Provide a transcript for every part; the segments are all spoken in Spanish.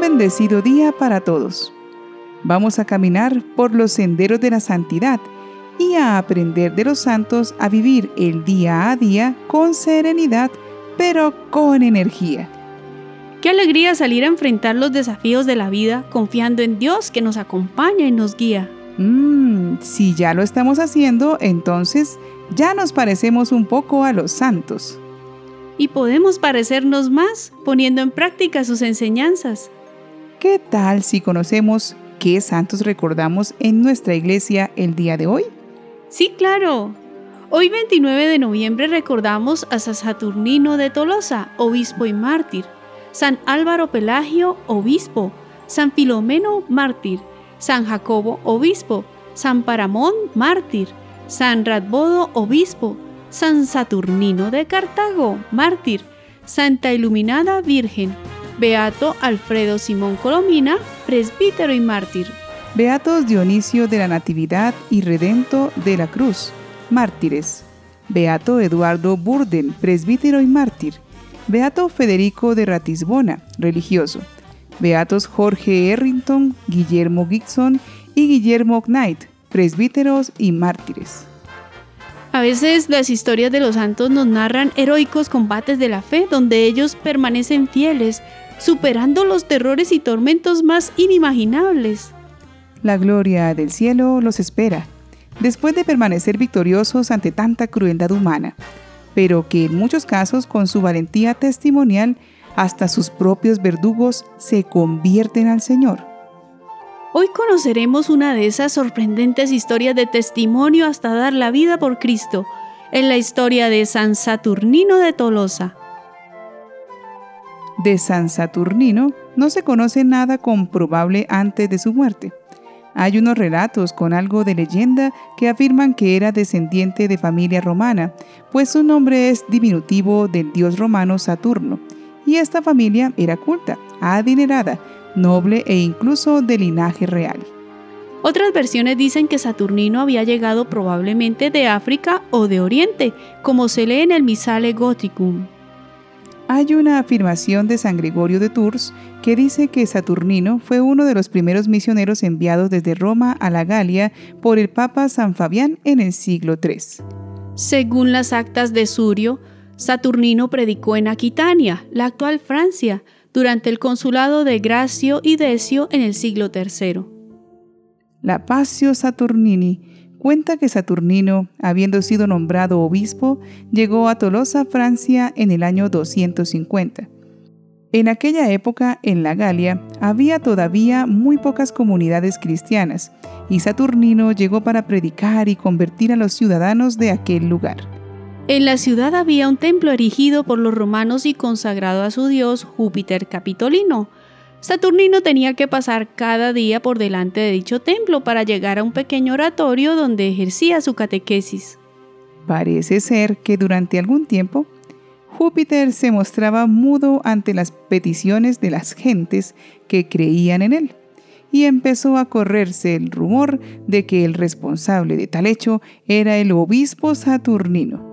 Un bendecido día para todos. Vamos a caminar por los senderos de la santidad y a aprender de los santos a vivir el día a día con serenidad, pero con energía. Qué alegría salir a enfrentar los desafíos de la vida confiando en Dios que nos acompaña y nos guía. Mmm, si ya lo estamos haciendo, entonces ya nos parecemos un poco a los santos. Y podemos parecernos más poniendo en práctica sus enseñanzas. ¿Qué tal si conocemos qué santos recordamos en nuestra iglesia el día de hoy? Sí, claro. Hoy 29 de noviembre recordamos a San Saturnino de Tolosa, obispo y mártir, San Álvaro Pelagio, obispo, San Filomeno, mártir, San Jacobo, obispo, San Paramón, mártir, San Radbodo, obispo, San Saturnino de Cartago, mártir, Santa Iluminada Virgen, Beato Alfredo Simón Colomina, presbítero y mártir. Beatos Dionisio de la Natividad y Redento de la Cruz, mártires. Beato Eduardo Burden, presbítero y mártir. Beato Federico de Ratisbona, religioso. Beatos Jorge Errington, Guillermo Gibson y Guillermo Knight, presbíteros y mártires. A veces las historias de los santos nos narran heroicos combates de la fe donde ellos permanecen fieles, superando los terrores y tormentos más inimaginables. La gloria del cielo los espera, después de permanecer victoriosos ante tanta crueldad humana, pero que en muchos casos con su valentía testimonial hasta sus propios verdugos se convierten al Señor. Hoy conoceremos una de esas sorprendentes historias de testimonio hasta dar la vida por Cristo, en la historia de San Saturnino de Tolosa. De San Saturnino no se conoce nada comprobable antes de su muerte. Hay unos relatos con algo de leyenda que afirman que era descendiente de familia romana, pues su nombre es diminutivo del dios romano Saturno, y esta familia era culta, adinerada, noble e incluso de linaje real. Otras versiones dicen que Saturnino había llegado probablemente de África o de Oriente, como se lee en el Misale Goticum. Hay una afirmación de San Gregorio de Tours que dice que Saturnino fue uno de los primeros misioneros enviados desde Roma a la Galia por el Papa San Fabián en el siglo III. Según las actas de Surio, Saturnino predicó en Aquitania, la actual Francia, durante el consulado de Gracio y Decio en el siglo III. La Pasio Saturnini cuenta que Saturnino, habiendo sido nombrado obispo, llegó a Tolosa, Francia, en el año 250. En aquella época, en la Galia, había todavía muy pocas comunidades cristianas, y Saturnino llegó para predicar y convertir a los ciudadanos de aquel lugar. En la ciudad había un templo erigido por los romanos y consagrado a su dios Júpiter Capitolino, Saturnino tenía que pasar cada día por delante de dicho templo para llegar a un pequeño oratorio donde ejercía su catequesis. Parece ser que durante algún tiempo Júpiter se mostraba mudo ante las peticiones de las gentes que creían en él, y empezó a correrse el rumor de que el responsable de tal hecho era el obispo Saturnino.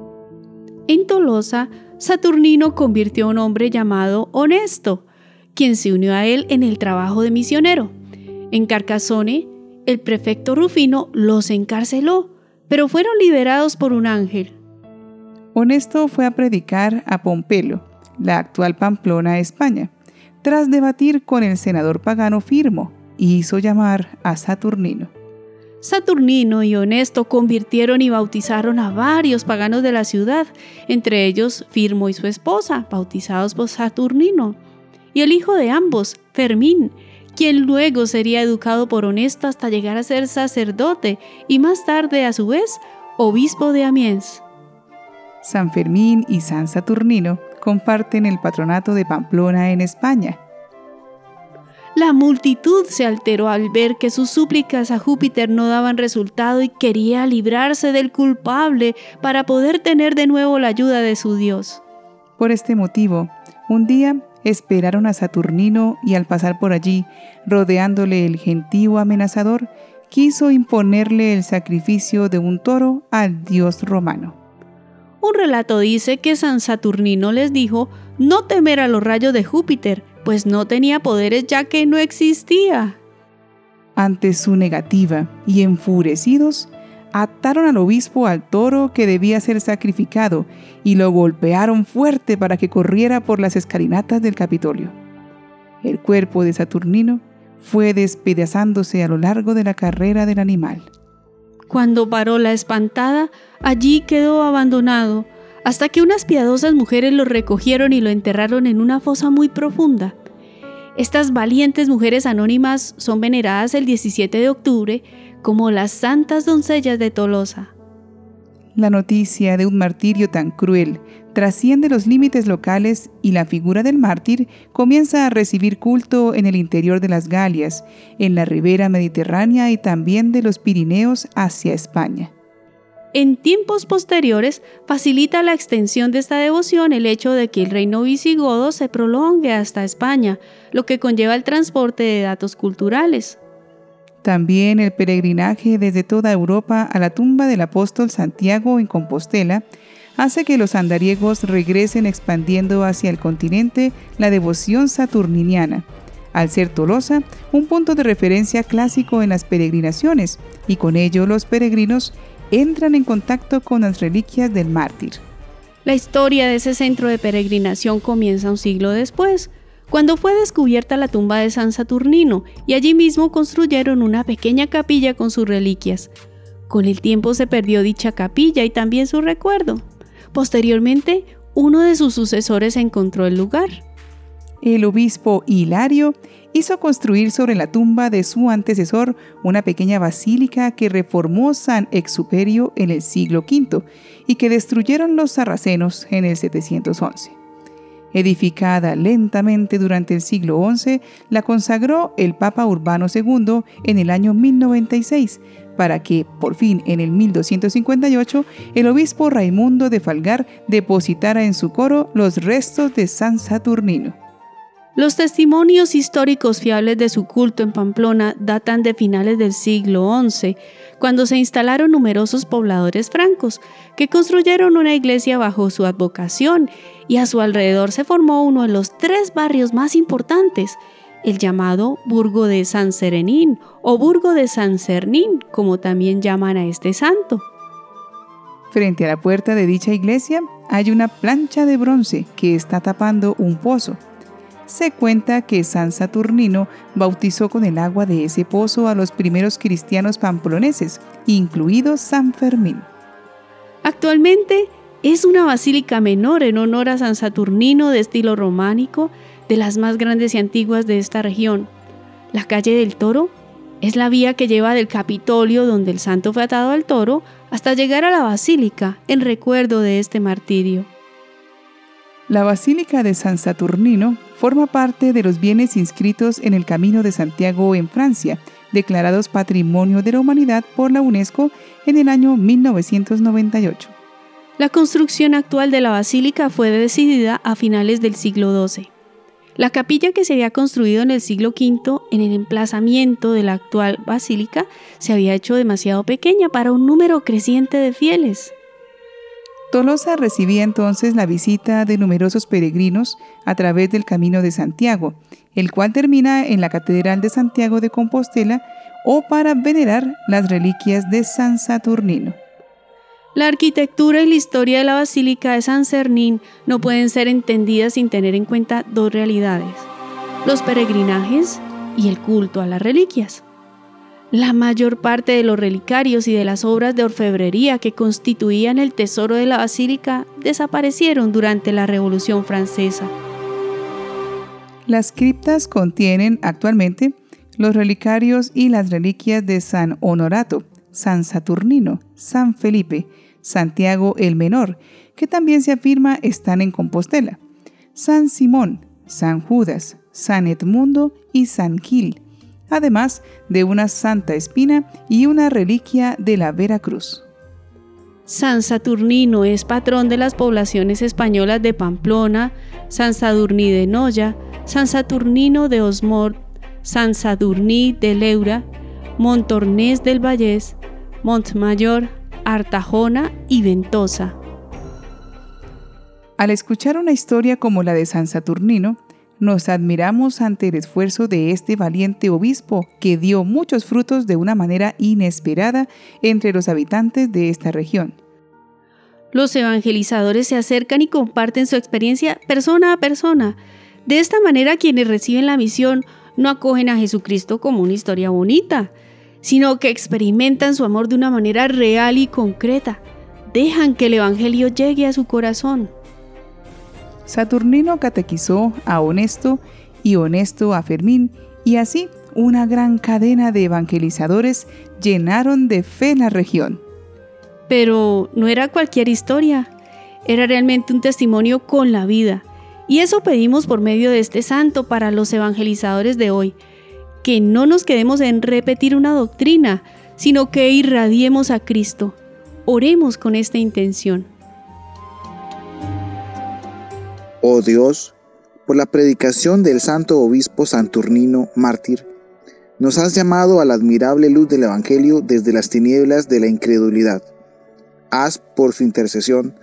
En Tolosa, Saturnino convirtió a un hombre llamado Honesto, quien se unió a él en el trabajo de misionero. En Carcassone, el prefecto Rufino los encarceló, pero fueron liberados por un ángel. Honesto fue a predicar a Pompelo, la actual Pamplona, España, tras debatir con el senador pagano Firmo, y hizo llamar a Saturnino. Saturnino y Honesto convirtieron y bautizaron a varios paganos de la ciudad, entre ellos Firmo y su esposa, bautizados por Saturnino y el hijo de ambos, Fermín, quien luego sería educado por Honesto hasta llegar a ser sacerdote y más tarde, a su vez, obispo de Amiens. San Fermín y San Saturnino comparten el patronato de Pamplona en España. La multitud se alteró al ver que sus súplicas a Júpiter no daban resultado y quería librarse del culpable para poder tener de nuevo la ayuda de su Dios. Por este motivo, un día esperaron a Saturnino y al pasar por allí, rodeándole el gentío amenazador, quiso imponerle el sacrificio de un toro al dios romano. Un relato dice que San Saturnino les dijo no temer a los rayos de Júpiter, pues no tenía poderes ya que no existía. Ante su negativa y enfurecidos, ataron al obispo al toro que debía ser sacrificado y lo golpearon fuerte para que corriera por las escalinatas del Capitolio. El cuerpo de Saturnino fue despedazándose a lo largo de la carrera del animal. Cuando paró la espantada, allí quedó abandonado, hasta que unas piadosas mujeres lo recogieron y lo enterraron en una fosa muy profunda. Estas valientes mujeres anónimas son veneradas el 17 de octubre como las santas doncellas de Tolosa. La noticia de un martirio tan cruel trasciende los límites locales y la figura del mártir comienza a recibir culto en el interior de las Galias, en la ribera mediterránea y también de los Pirineos hacia España. En tiempos posteriores facilita la extensión de esta devoción el hecho de que el reino visigodo se prolongue hasta España, lo que conlleva el transporte de datos culturales. También el peregrinaje desde toda Europa a la tumba del apóstol Santiago en Compostela hace que los andariegos regresen expandiendo hacia el continente la devoción saturniniana, al ser Tolosa un punto de referencia clásico en las peregrinaciones, y con ello los peregrinos entran en contacto con las reliquias del mártir. La historia de ese centro de peregrinación comienza un siglo después, cuando fue descubierta la tumba de San Saturnino y allí mismo construyeron una pequeña capilla con sus reliquias. Con el tiempo se perdió dicha capilla y también su recuerdo. Posteriormente, uno de sus sucesores encontró el lugar. El obispo Hilario hizo construir sobre la tumba de su antecesor una pequeña basílica que reformó San Exuperio en el siglo V y que destruyeron los sarracenos en el 711. Edificada lentamente durante el siglo XI, la consagró el Papa Urbano II en el año 1096, para que, por fin, en el 1258, el obispo Raimundo de Falgar depositara en su coro los restos de San Saturnino. Los testimonios históricos fiables de su culto en Pamplona datan de finales del siglo XI, cuando se instalaron numerosos pobladores francos, que construyeron una iglesia bajo su advocación y a su alrededor se formó uno de los tres barrios más importantes, el llamado Burgo de San Serenín o Burgo de San Cernín, como también llaman a este santo. Frente a la puerta de dicha iglesia hay una plancha de bronce que está tapando un pozo se cuenta que San Saturnino bautizó con el agua de ese pozo a los primeros cristianos pamploneses, incluido San Fermín. Actualmente es una basílica menor en honor a San Saturnino de estilo románico, de las más grandes y antiguas de esta región. La calle del Toro es la vía que lleva del Capitolio donde el santo fue atado al toro hasta llegar a la basílica en recuerdo de este martirio. La Basílica de San Saturnino forma parte de los bienes inscritos en el Camino de Santiago en Francia, declarados Patrimonio de la Humanidad por la UNESCO en el año 1998. La construcción actual de la basílica fue decidida a finales del siglo XII. La capilla que se había construido en el siglo V en el emplazamiento de la actual basílica se había hecho demasiado pequeña para un número creciente de fieles. Tolosa recibía entonces la visita de numerosos peregrinos a través del Camino de Santiago, el cual termina en la Catedral de Santiago de Compostela o para venerar las reliquias de San Saturnino. La arquitectura y la historia de la Basílica de San Cernín no pueden ser entendidas sin tener en cuenta dos realidades, los peregrinajes y el culto a las reliquias. La mayor parte de los relicarios y de las obras de orfebrería que constituían el tesoro de la basílica desaparecieron durante la Revolución Francesa. Las criptas contienen actualmente los relicarios y las reliquias de San Honorato, San Saturnino, San Felipe, Santiago el Menor, que también se afirma están en Compostela, San Simón, San Judas, San Edmundo y San Gil, además de una santa espina y una reliquia de la Veracruz. San Saturnino es patrón de las poblaciones españolas de Pamplona, San Sadurní de Noya, San Saturnino de Osmort, San Sadurní de Leura, Montornés del Vallés, Montmayor, Artajona y Ventosa. Al escuchar una historia como la de San Saturnino, Nos admiramos ante el esfuerzo de este valiente obispo que dio muchos frutos de una manera inesperada entre los habitantes de esta región. Los evangelizadores se acercan y comparten su experiencia persona a persona. De esta manera quienes reciben la misión no acogen a Jesucristo como una historia bonita, sino que experimentan su amor de una manera real y concreta. Dejan que el Evangelio llegue a su corazón. Saturnino catequizó a Honesto y Honesto a Fermín, y así una gran cadena de evangelizadores llenaron de fe la región. Pero no era cualquier historia, era realmente un testimonio con la vida. Y eso pedimos por medio de este santo para los evangelizadores de hoy, que no nos quedemos en repetir una doctrina, sino que irradiemos a Cristo. Oremos con esta intención. Oh Dios, por la predicación del santo obispo Santurnino mártir, nos has llamado a la admirable luz del Evangelio desde las tinieblas de la incredulidad. Haz, por su intercesión,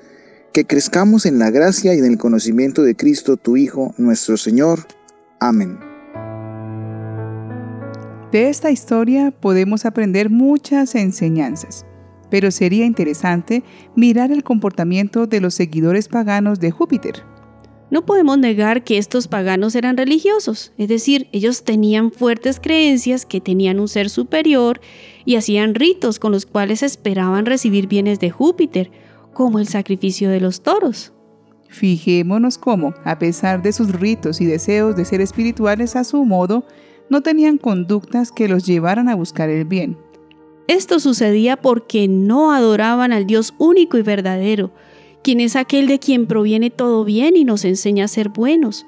que crezcamos en la gracia y en el conocimiento de Cristo, tu Hijo, nuestro Señor. Amén. De esta historia podemos aprender muchas enseñanzas, pero sería interesante mirar el comportamiento de los seguidores paganos de Júpiter. No podemos negar que estos paganos eran religiosos, es decir, ellos tenían fuertes creencias que tenían un ser superior y hacían ritos con los cuales esperaban recibir bienes de Júpiter, como el sacrificio de los toros. Fijémonos cómo, a pesar de sus ritos y deseos de ser espirituales a su modo, no tenían conductas que los llevaran a buscar el bien. Esto sucedía porque no adoraban al Dios único y verdadero, quien es aquel de quien proviene todo bien y nos enseña a ser buenos.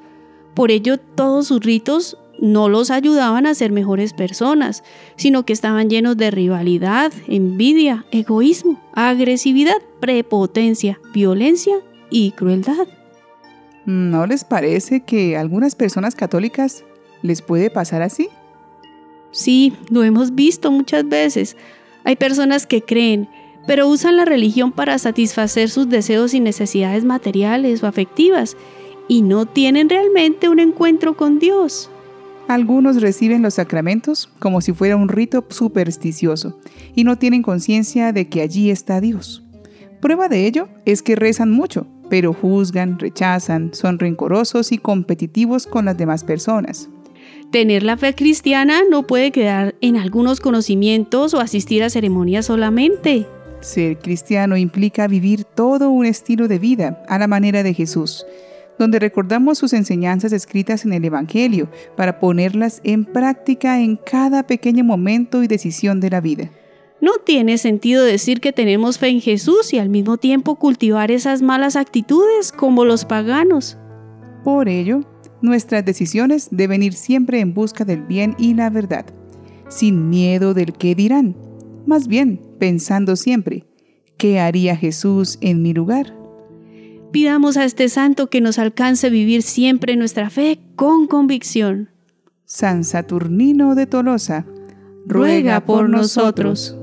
Por ello, todos sus ritos no los ayudaban a ser mejores personas, sino que estaban llenos de rivalidad, envidia, egoísmo, agresividad, prepotencia, violencia y crueldad. ¿No les parece que a algunas personas católicas les puede pasar así? Sí, lo hemos visto muchas veces. Hay personas que creen pero usan la religión para satisfacer sus deseos y necesidades materiales o afectivas y no tienen realmente un encuentro con Dios. Algunos reciben los sacramentos como si fuera un rito supersticioso y no tienen conciencia de que allí está Dios. Prueba de ello es que rezan mucho, pero juzgan, rechazan, son rencorosos y competitivos con las demás personas. Tener la fe cristiana no puede quedar en algunos conocimientos o asistir a ceremonias solamente. Ser cristiano implica vivir todo un estilo de vida a la manera de Jesús, donde recordamos sus enseñanzas escritas en el Evangelio para ponerlas en práctica en cada pequeño momento y decisión de la vida. No tiene sentido decir que tenemos fe en Jesús y al mismo tiempo cultivar esas malas actitudes como los paganos. Por ello, nuestras decisiones deben ir siempre en busca del bien y la verdad, sin miedo del qué dirán, más bien pensando siempre, ¿qué haría Jesús en mi lugar? Pidamos a este santo que nos alcance vivir siempre nuestra fe con convicción. San Saturnino de Tolosa, ruega por nosotros.